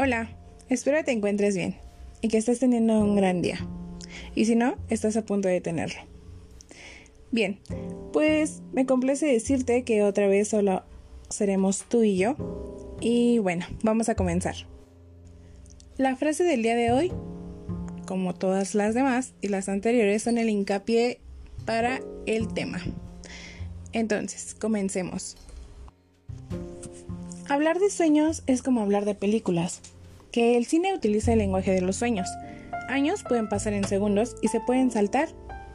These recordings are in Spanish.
Hola, espero te encuentres bien y que estés teniendo un gran día. Y si no, estás a punto de tenerlo. Bien, pues me complace decirte que otra vez solo seremos tú y yo. Y bueno, vamos a comenzar. La frase del día de hoy, como todas las demás y las anteriores, son el hincapié para el tema. Entonces, comencemos. Hablar de sueños es como hablar de películas, que el cine utiliza el lenguaje de los sueños. Años pueden pasar en segundos y se pueden saltar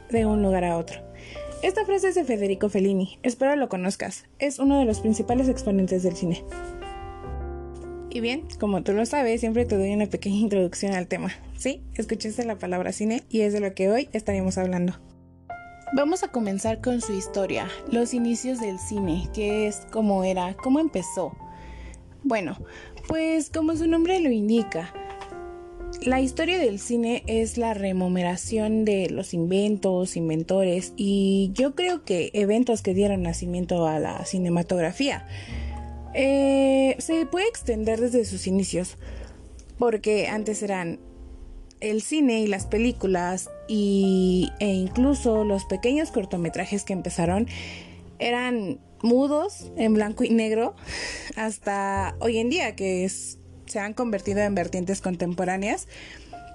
de un lugar a otro. Esta frase es de Federico Fellini, espero lo conozcas, es uno de los principales exponentes del cine. Y bien, como tú lo sabes, siempre te doy una pequeña introducción al tema. Sí, escuchaste la palabra cine y es de lo que hoy estaremos hablando. Vamos a comenzar con su historia, los inicios del cine, qué es, cómo era, cómo empezó. Bueno, pues como su nombre lo indica, la historia del cine es la remuneración de los inventos, inventores y yo creo que eventos que dieron nacimiento a la cinematografía. Eh, se puede extender desde sus inicios, porque antes eran el cine y las películas y, e incluso los pequeños cortometrajes que empezaron eran mudos en blanco y negro hasta hoy en día que se han convertido en vertientes contemporáneas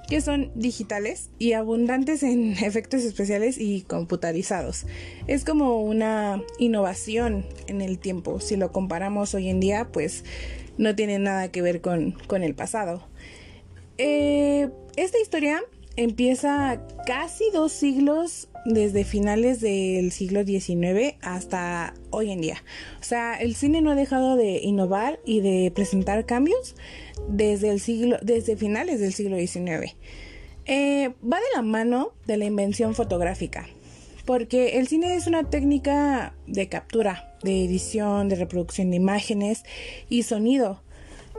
que son digitales y abundantes en efectos especiales y computarizados. Es como una innovación en el tiempo. Si lo comparamos hoy en día, pues no tiene nada que ver con, con el pasado. Eh, esta historia empieza casi dos siglos desde finales del siglo XIX hasta hoy en día. O sea, el cine no ha dejado de innovar y de presentar cambios desde el siglo, desde finales del siglo XIX. Eh, va de la mano de la invención fotográfica, porque el cine es una técnica de captura, de edición, de reproducción de imágenes y sonido.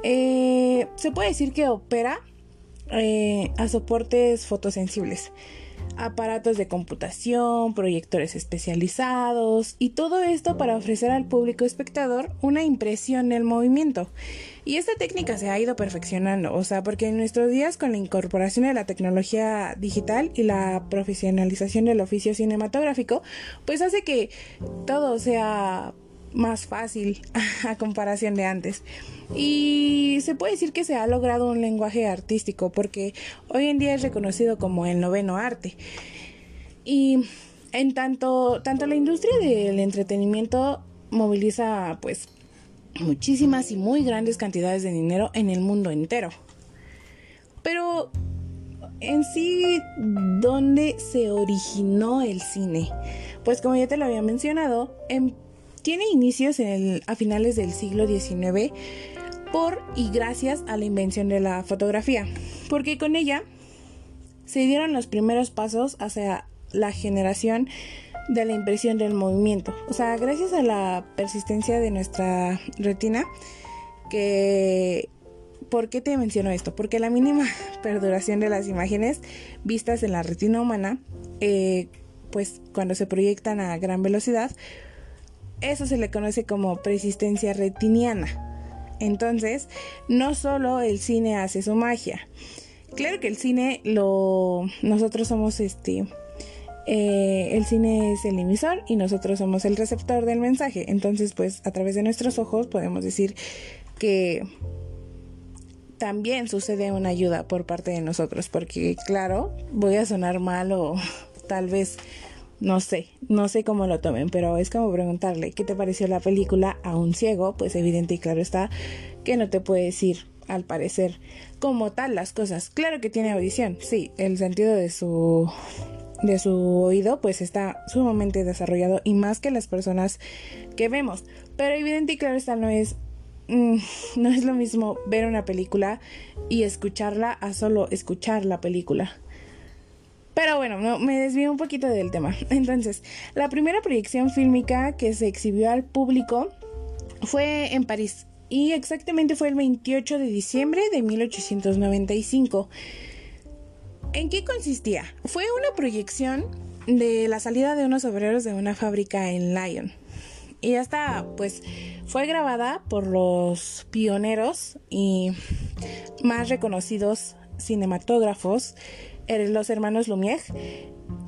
Eh, se puede decir que opera eh, a soportes fotosensibles, aparatos de computación, proyectores especializados y todo esto para ofrecer al público espectador una impresión del movimiento. Y esta técnica se ha ido perfeccionando, o sea, porque en nuestros días con la incorporación de la tecnología digital y la profesionalización del oficio cinematográfico, pues hace que todo sea más fácil a comparación de antes. Y se puede decir que se ha logrado un lenguaje artístico porque hoy en día es reconocido como el noveno arte. Y en tanto, tanto la industria del entretenimiento moviliza pues muchísimas y muy grandes cantidades de dinero en el mundo entero. Pero en sí, ¿dónde se originó el cine? Pues como ya te lo había mencionado, en tiene inicios a finales del siglo XIX por y gracias a la invención de la fotografía, porque con ella se dieron los primeros pasos hacia la generación de la impresión del movimiento. O sea, gracias a la persistencia de nuestra retina, que... ¿Por qué te menciono esto? Porque la mínima perduración de las imágenes vistas en la retina humana, eh, pues cuando se proyectan a gran velocidad, eso se le conoce como persistencia retiniana. Entonces, no solo el cine hace su magia. Claro que el cine lo. Nosotros somos este. Eh, el cine es el emisor y nosotros somos el receptor del mensaje. Entonces, pues a través de nuestros ojos podemos decir que también sucede una ayuda por parte de nosotros. Porque, claro, voy a sonar mal o tal vez no sé, no sé cómo lo tomen, pero es como preguntarle qué te pareció la película a un ciego, pues evidente y claro está que no te puede decir al parecer como tal las cosas. Claro que tiene audición, sí, el sentido de su de su oído pues está sumamente desarrollado y más que las personas que vemos, pero evidente y claro está no es mm, no es lo mismo ver una película y escucharla a solo escuchar la película. Pero bueno, me desvío un poquito del tema. Entonces, la primera proyección fílmica que se exhibió al público fue en París y exactamente fue el 28 de diciembre de 1895. ¿En qué consistía? Fue una proyección de la salida de unos obreros de una fábrica en Lyon. Y hasta, pues, fue grabada por los pioneros y más reconocidos cinematógrafos, los hermanos Lumière.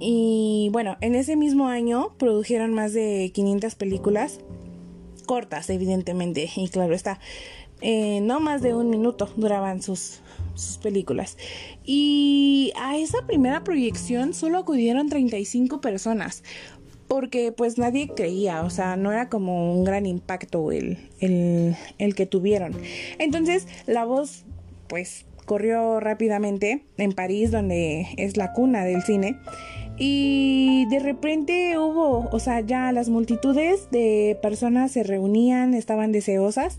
Y bueno, en ese mismo año produjeron más de 500 películas, cortas evidentemente, y claro está, eh, no más de un minuto duraban sus, sus películas. Y a esa primera proyección solo acudieron 35 personas, porque pues nadie creía, o sea, no era como un gran impacto el, el, el que tuvieron. Entonces la voz pues corrió rápidamente en París, donde es la cuna del cine. Y de repente hubo, o sea, ya las multitudes de personas se reunían, estaban deseosas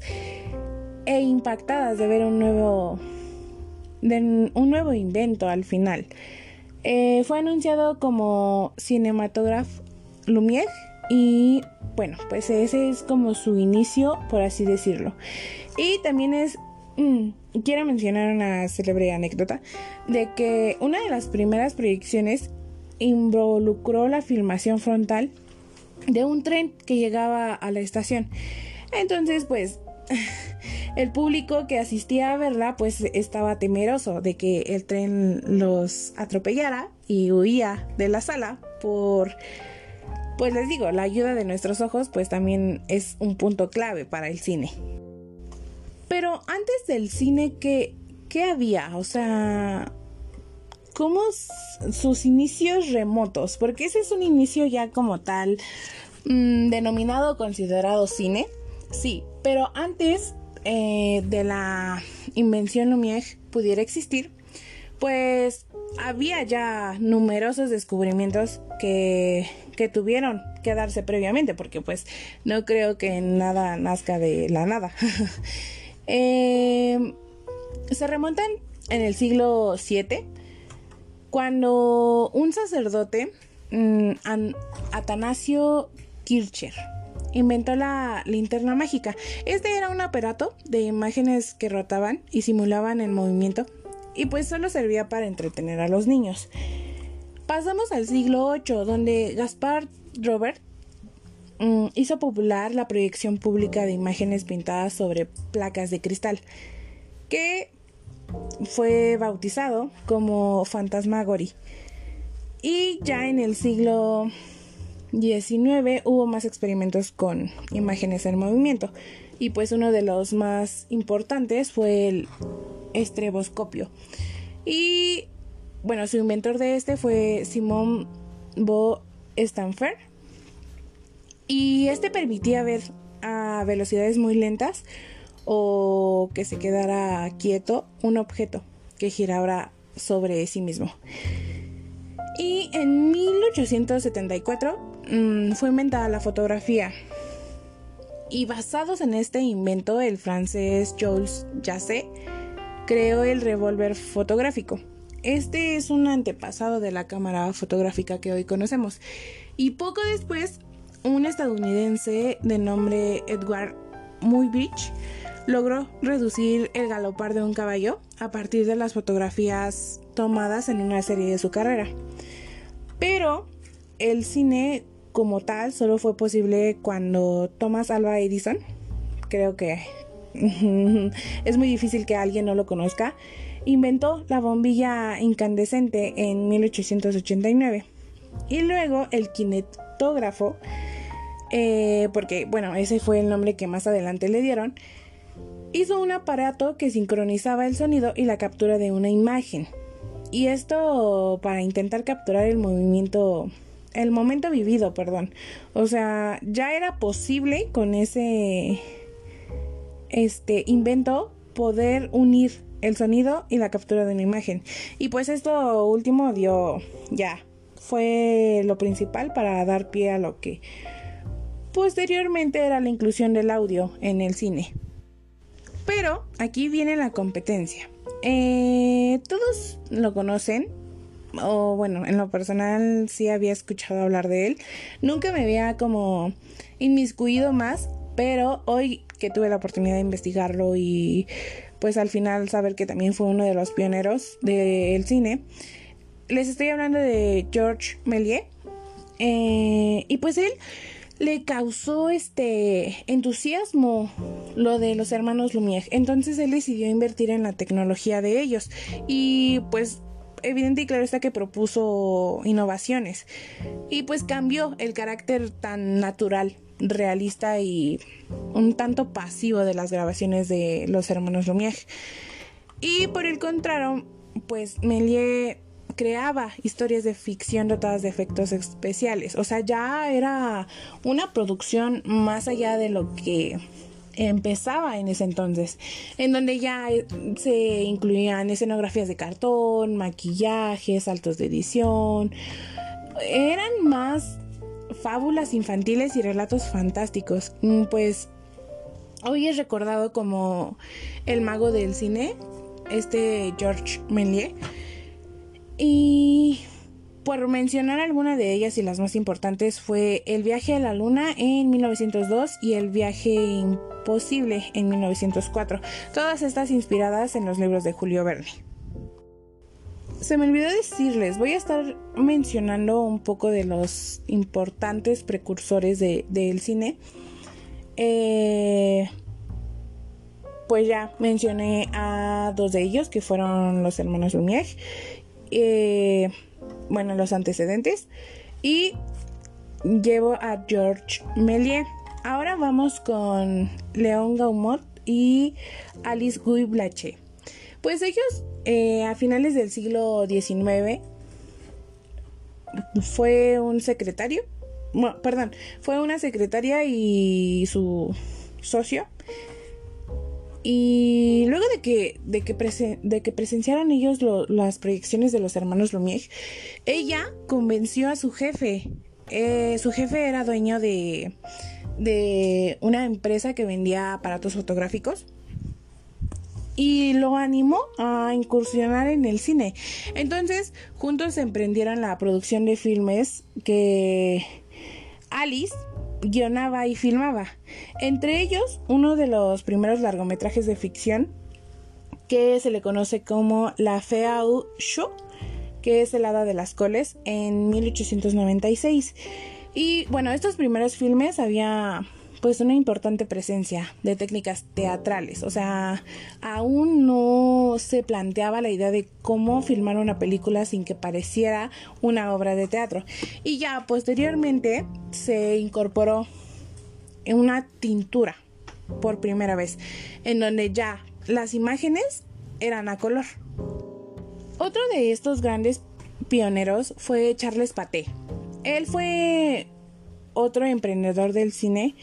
e impactadas de ver un nuevo, un nuevo invento al final. Eh, fue anunciado como Cinematograph Lumière y bueno, pues ese es como su inicio, por así decirlo. Y también es Mm, quiero mencionar una célebre anécdota de que una de las primeras proyecciones involucró la filmación frontal de un tren que llegaba a la estación. Entonces, pues, el público que asistía a verla, pues estaba temeroso de que el tren los atropellara y huía de la sala por... Pues les digo, la ayuda de nuestros ojos pues también es un punto clave para el cine. Pero antes del cine, ¿qué, qué había? O sea, ¿cómo sus inicios remotos? Porque ese es un inicio ya como tal, mm, denominado, considerado cine. Sí, pero antes eh, de la invención Lumière pudiera existir, pues había ya numerosos descubrimientos que, que tuvieron que darse previamente, porque pues no creo que nada nazca de la nada. Eh, se remontan en el siglo VII, cuando un sacerdote, mm, Atanasio Kircher, inventó la linterna mágica. Este era un aparato de imágenes que rotaban y simulaban el movimiento y pues solo servía para entretener a los niños. Pasamos al siglo VIII, donde Gaspar Robert Mm, hizo popular la proyección pública de imágenes pintadas sobre placas de cristal, que fue bautizado como Fantasmagory. Y ya en el siglo XIX hubo más experimentos con imágenes en movimiento. Y pues uno de los más importantes fue el estreboscopio. Y bueno, su inventor de este fue Simon Bo Stanfer y este permitía ver a velocidades muy lentas o que se quedara quieto un objeto que girara sobre sí mismo. Y en 1874 mm, fue inventada la fotografía. Y basados en este invento, el francés Jules Jasset creó el revólver fotográfico. Este es un antepasado de la cámara fotográfica que hoy conocemos. Y poco después un estadounidense de nombre Edward Muybridge logró reducir el galopar de un caballo a partir de las fotografías tomadas en una serie de su carrera. Pero el cine como tal solo fue posible cuando Thomas Alva Edison, creo que es muy difícil que alguien no lo conozca, inventó la bombilla incandescente en 1889. Y luego el eh, porque bueno, ese fue el nombre que más adelante le dieron, hizo un aparato que sincronizaba el sonido y la captura de una imagen. Y esto para intentar capturar el movimiento, el momento vivido, perdón. O sea, ya era posible con ese este invento poder unir el sonido y la captura de una imagen. Y pues esto último dio ya fue lo principal para dar pie a lo que Posteriormente era la inclusión del audio en el cine. Pero aquí viene la competencia. Eh, todos lo conocen, o bueno, en lo personal sí había escuchado hablar de él. Nunca me había como inmiscuido más, pero hoy que tuve la oportunidad de investigarlo y pues al final saber que también fue uno de los pioneros del cine, les estoy hablando de George Méliès. Eh, y pues él le causó este entusiasmo lo de los hermanos Lumière. Entonces él decidió invertir en la tecnología de ellos y pues evidente y claro está que propuso innovaciones y pues cambió el carácter tan natural, realista y un tanto pasivo de las grabaciones de los hermanos Lumière. Y por el contrario, pues Méliès creaba historias de ficción dotadas de efectos especiales. O sea, ya era una producción más allá de lo que empezaba en ese entonces, en donde ya se incluían escenografías de cartón, maquillajes, saltos de edición. Eran más fábulas infantiles y relatos fantásticos. Mm, pues hoy es recordado como el mago del cine, este George Méliès y por mencionar alguna de ellas y las más importantes fue El viaje a la luna en 1902 y El viaje imposible en 1904, todas estas inspiradas en los libros de Julio Verne. Se me olvidó decirles, voy a estar mencionando un poco de los importantes precursores del cine. Eh, pues ya mencioné a dos de ellos que fueron los hermanos Lumière eh, bueno, los antecedentes. Y llevo a George Méliès. Ahora vamos con León Gaumont y Alice Guy Blaché. Pues ellos eh, a finales del siglo XIX fue un secretario, perdón, fue una secretaria y su socio y luego de que, de que, de que presenciaran ellos las proyecciones de los hermanos Lumière, ella convenció a su jefe. Eh, su jefe era dueño de, de una empresa que vendía aparatos fotográficos y lo animó a incursionar en el cine. Entonces, juntos emprendieron la producción de filmes que Alice guionaba y filmaba. Entre ellos, uno de los primeros largometrajes de ficción que se le conoce como La Fea Show, que es el Hada de las Coles, en 1896. Y bueno, estos primeros filmes había pues una importante presencia de técnicas teatrales. O sea, aún no se planteaba la idea de cómo filmar una película sin que pareciera una obra de teatro. Y ya posteriormente se incorporó una tintura por primera vez, en donde ya las imágenes eran a color. Otro de estos grandes pioneros fue Charles Paté. Él fue otro emprendedor del cine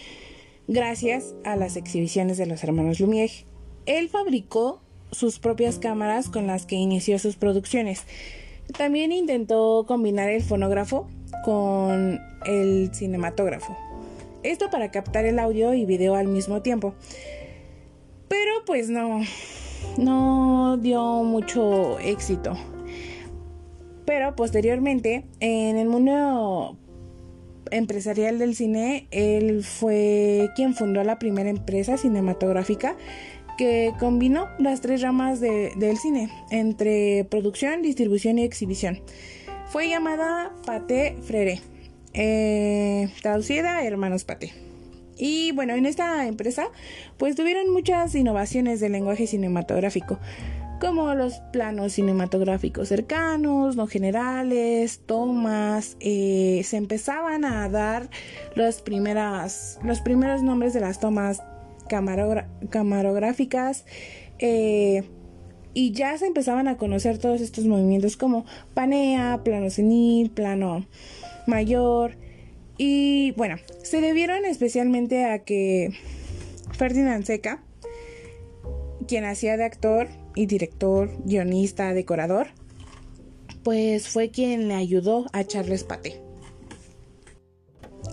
gracias a las exhibiciones de los hermanos Lumière. Él fabricó sus propias cámaras con las que inició sus producciones. También intentó combinar el fonógrafo con el cinematógrafo. Esto para captar el audio y video al mismo tiempo. Pero pues no, no dio mucho éxito. Pero posteriormente, en el mundo empresarial del cine, él fue quien fundó la primera empresa cinematográfica que combinó las tres ramas del cine, entre producción, distribución y exhibición. Fue llamada Paté Frere, eh, traducida Hermanos Paté. Y bueno, en esta empresa pues tuvieron muchas innovaciones del lenguaje cinematográfico como los planos cinematográficos cercanos, no generales, tomas, eh, se empezaban a dar los, primeras, los primeros nombres de las tomas camarográficas eh, y ya se empezaban a conocer todos estos movimientos como panea, plano cenil, plano mayor y bueno, se debieron especialmente a que Ferdinand Seca, quien hacía de actor, y director, guionista, decorador, pues fue quien le ayudó a Charles Paté.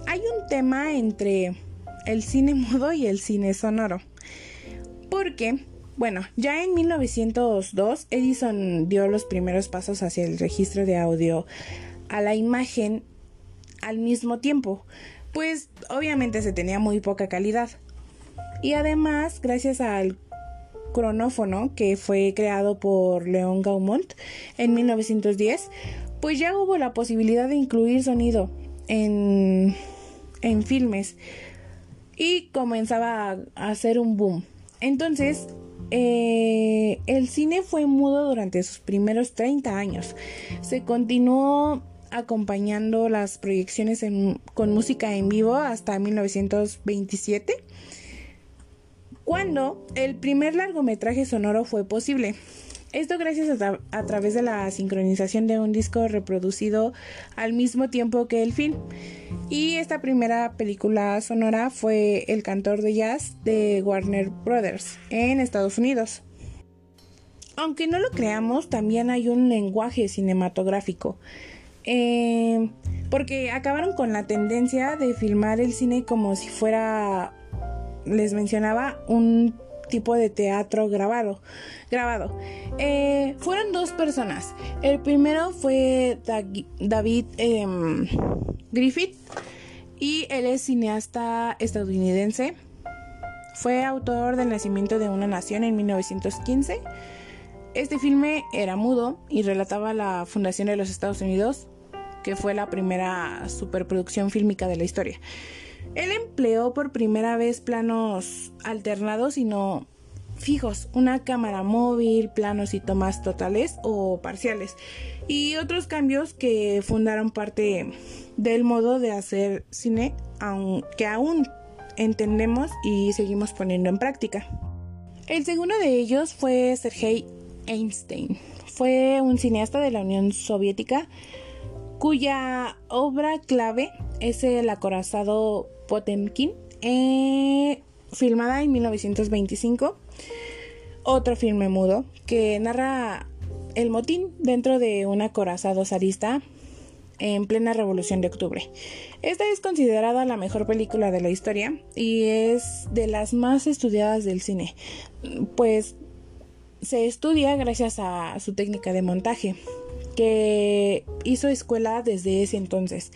Hay un tema entre el cine mudo y el cine sonoro. Porque, bueno, ya en 1902 Edison dio los primeros pasos hacia el registro de audio a la imagen al mismo tiempo, pues obviamente se tenía muy poca calidad. Y además, gracias al cronófono que fue creado por León Gaumont en 1910, pues ya hubo la posibilidad de incluir sonido en, en filmes y comenzaba a hacer un boom. Entonces, eh, el cine fue mudo durante sus primeros 30 años. Se continuó acompañando las proyecciones con música en vivo hasta 1927, cuando el primer largometraje sonoro fue posible. Esto gracias a, través de la sincronización de un disco reproducido al mismo tiempo que el film. Y esta primera película sonora fue El cantor de jazz de Warner Brothers en Estados Unidos. Aunque no lo creamos, también hay un lenguaje cinematográfico. Eh, porque acabaron con la tendencia de filmar el cine como si fuera, les mencionaba, un tipo de teatro grabado. grabado. Eh, fueron dos personas. El primero fue David em, Griffith y él es cineasta estadounidense. Fue autor del Nacimiento de una Nación en 1915. Este filme era mudo y relataba la fundación de los Estados Unidos que fue la primera superproducción fílmica de la historia. Él empleó por primera vez planos alternados y no fijos, una cámara móvil, planos y tomas totales o parciales, y otros cambios que fundaron parte del modo de hacer cine que aún entendemos y seguimos poniendo en práctica. El segundo de ellos fue Sergei Einstein. Fue un cineasta de la Unión Soviética cuya obra clave es el acorazado Potemkin, eh, filmada en 1925. Otro filme mudo que narra el motín dentro de un acorazado zarista en plena Revolución de Octubre. Esta es considerada la mejor película de la historia y es de las más estudiadas del cine, pues se estudia gracias a su técnica de montaje que hizo escuela desde ese entonces.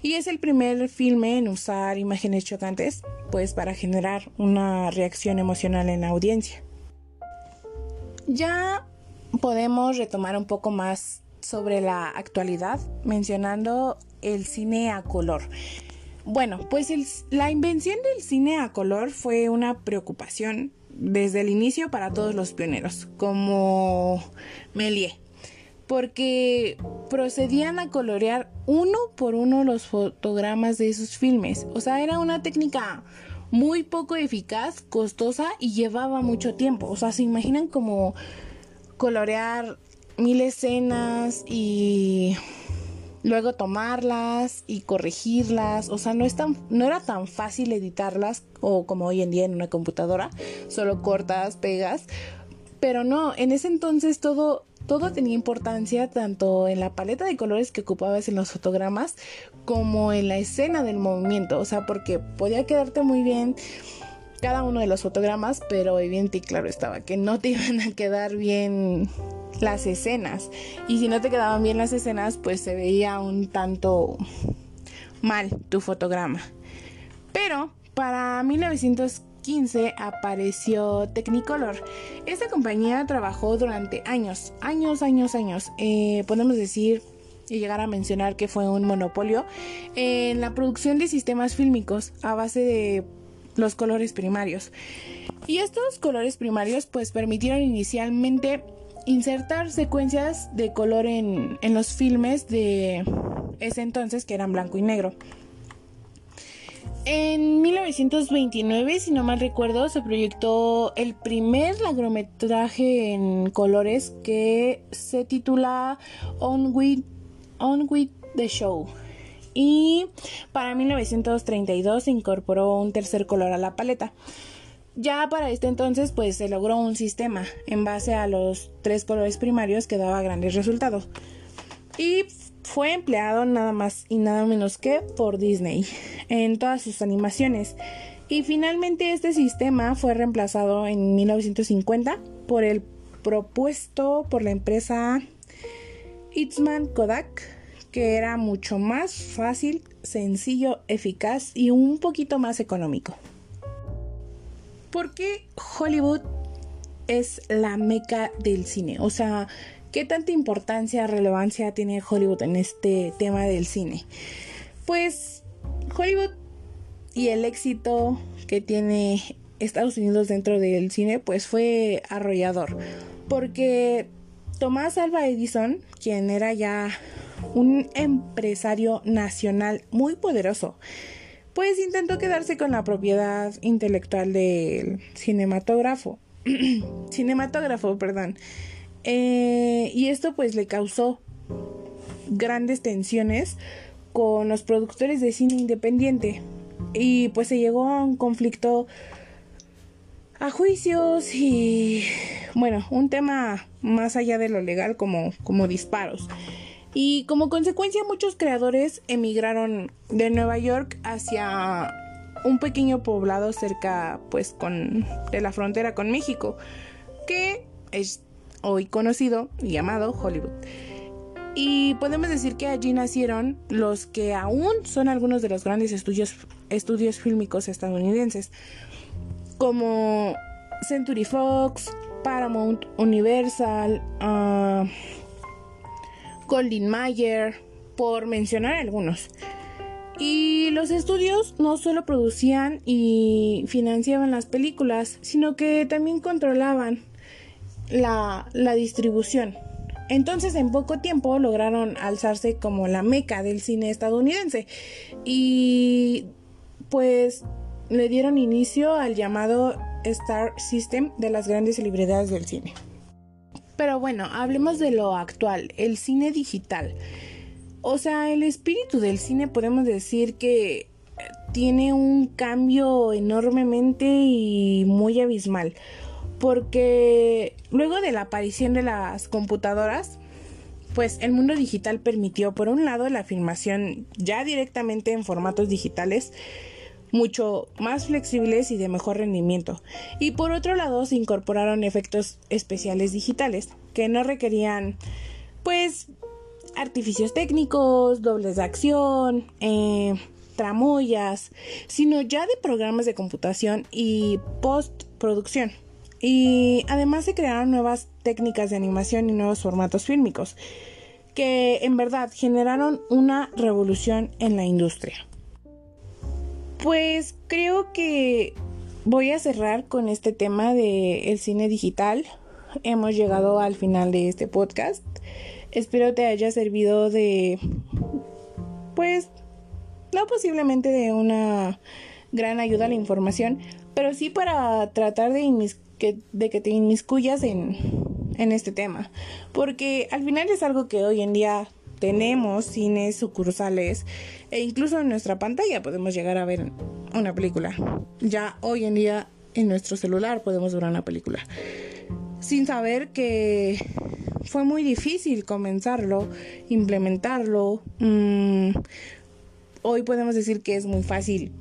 Y es el primer filme en usar imágenes chocantes, pues para generar una reacción emocional en la audiencia. Ya podemos retomar un poco más sobre la actualidad, mencionando el cine a color. Bueno, pues la invención del cine a color fue una preocupación desde el inicio para todos los pioneros, como Méliès, porque procedían a colorear uno por uno los fotogramas de esos filmes. O sea, era una técnica muy poco eficaz, costosa y llevaba mucho tiempo. O sea, se imaginan como colorear mil escenas y luego tomarlas y corregirlas. O sea, no, es tan, no era tan fácil editarlas o como hoy en día en una computadora, solo cortas, pegas. Pero no, en ese entonces todo todo tenía importancia tanto en la paleta de colores que ocupabas en los fotogramas como en la escena del movimiento, o sea, porque podía quedarte muy bien cada uno de los fotogramas, pero evidente y claro estaba que no te iban a quedar bien las escenas. Y si no te quedaban bien las escenas, pues se veía un tanto mal tu fotograma. Pero para 1915 apareció Technicolor. Esta compañía trabajó durante años, años, años, años. Eh, podemos decir y llegar a mencionar que fue un monopolio en la producción de sistemas fílmicos a base de los colores primarios. Y estos colores primarios pues permitieron inicialmente insertar secuencias de color en, en los filmes de ese entonces que eran blanco y negro. En 1929, si no mal recuerdo, se proyectó el primer largometraje en colores que se titula On With, On With the Show. Y para 1932 se incorporó un tercer color a la paleta. Ya para este entonces pues se logró un sistema en base a los tres colores primarios que daba grandes resultados. Y fue empleado nada más y nada menos que por Disney en todas sus animaciones. Y finalmente este sistema fue reemplazado en 1950 por el propuesto por la empresa Eastman Kodak, que era mucho más fácil, sencillo, eficaz y un poquito más económico. ¿Por qué Hollywood es la meca del cine? O sea, ¿Qué tanta importancia, relevancia tiene Hollywood en este tema del cine? Pues Hollywood y el éxito que tiene Estados Unidos dentro del cine pues fue arrollador porque Tomás Alva Edison, quien era ya un empresario nacional muy poderoso, pues intentó quedarse con la propiedad intelectual del cinematógrafo. cinematógrafo, perdón. Eh, y esto pues le causó grandes tensiones con los productores de cine independiente. Y pues se llegó a un conflicto a juicios y bueno, un tema más allá de lo legal como, como disparos. Y como consecuencia muchos creadores emigraron de Nueva York hacia un pequeño poblado cerca pues con de la frontera con México, que es hoy conocido y llamado Hollywood. Y podemos decir que allí nacieron los que aún son algunos de los grandes estudios, estudios fílmicos estadounidenses, como Century Fox, Paramount, Universal, uh, Goldwyn Mayer, por mencionar algunos. Y los estudios no solo producían y financiaban las películas, sino que también controlaban la, la distribución. Entonces en poco tiempo lograron alzarse como la meca del cine estadounidense y pues le dieron inicio al llamado Star System de las grandes celebridades del cine. Pero bueno, hablemos de lo actual, el cine digital. O sea, el espíritu del cine podemos decir que tiene un cambio enormemente y muy abismal. Porque luego de la aparición de las computadoras, pues el mundo digital permitió por un lado la filmación ya directamente en formatos digitales mucho más flexibles y de mejor rendimiento. Y por otro lado se incorporaron efectos especiales digitales que no requerían pues artificios técnicos, dobles de acción, eh, tramoyas, sino ya de programas de computación y postproducción. Y además se crearon nuevas técnicas de animación y nuevos formatos fílmicos que en verdad generaron una revolución en la industria. Pues creo que voy a cerrar con este tema de el cine digital. Hemos llegado al final de este podcast. Espero te haya servido de pues no posiblemente de una gran ayuda a la información, pero sí para tratar de, de que te inmiscuyas en, en este tema. Porque al final es algo que hoy en día tenemos cines sucursales e incluso en nuestra pantalla podemos llegar a ver una película. Ya hoy en día en nuestro celular podemos ver una película. Sin saber que fue muy difícil comenzarlo, implementarlo. Mm, hoy podemos decir que es muy fácil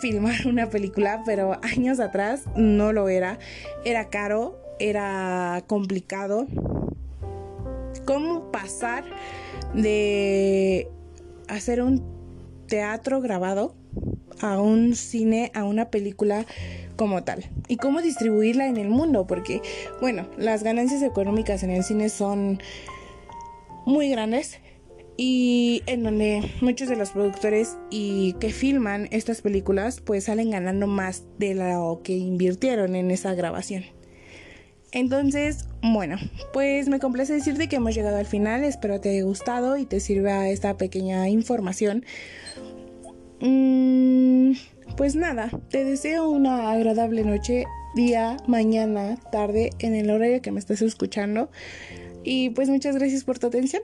filmar una película, pero años atrás no lo era. Era caro, era complicado cómo pasar de hacer un teatro grabado a un cine, a una película como tal. Y cómo distribuirla en el mundo, porque, bueno, las ganancias económicas en el cine son muy grandes y en donde muchos de los productores y que filman estas películas pues salen ganando más de lo que invirtieron en esa grabación. Entonces, bueno, pues me complace decirte que hemos llegado al final. Espero te haya gustado y te sirva esta pequeña información. Mm, pues nada, te deseo una agradable noche, día, mañana, tarde, en el horario que me estés escuchando. Y pues muchas gracias por tu atención.